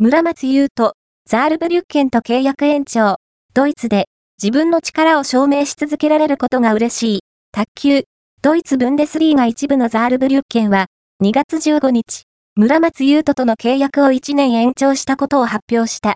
村松優斗、ザールブリュッケンと契約延長。ドイツで自分の力を証明し続けられることが嬉しい。卓球、ドイツブンデスリーガ一部のザールブリュッケンは、2月15日、村松優斗との契約を1年延長したことを発表した。